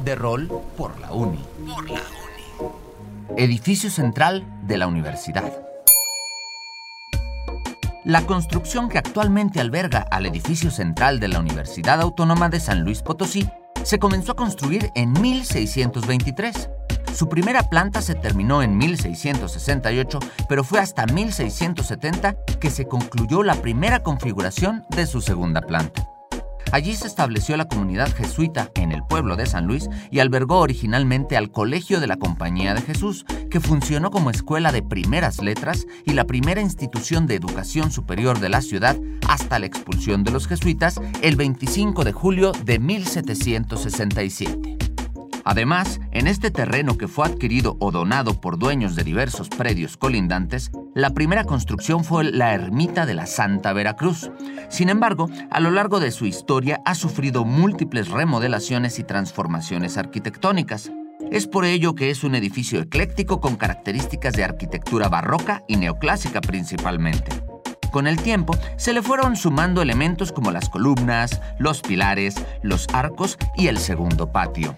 De rol por la UNI. Edificio central de la universidad. La construcción que actualmente alberga al edificio central de la Universidad Autónoma de San Luis Potosí se comenzó a construir en 1623. Su primera planta se terminó en 1668, pero fue hasta 1670 que se concluyó la primera configuración de su segunda planta. Allí se estableció la comunidad jesuita en el pueblo de San Luis y albergó originalmente al Colegio de la Compañía de Jesús, que funcionó como escuela de primeras letras y la primera institución de educación superior de la ciudad hasta la expulsión de los jesuitas el 25 de julio de 1767. Además, en este terreno que fue adquirido o donado por dueños de diversos predios colindantes, la primera construcción fue la ermita de la Santa Veracruz. Sin embargo, a lo largo de su historia ha sufrido múltiples remodelaciones y transformaciones arquitectónicas. Es por ello que es un edificio ecléctico con características de arquitectura barroca y neoclásica principalmente. Con el tiempo se le fueron sumando elementos como las columnas, los pilares, los arcos y el segundo patio.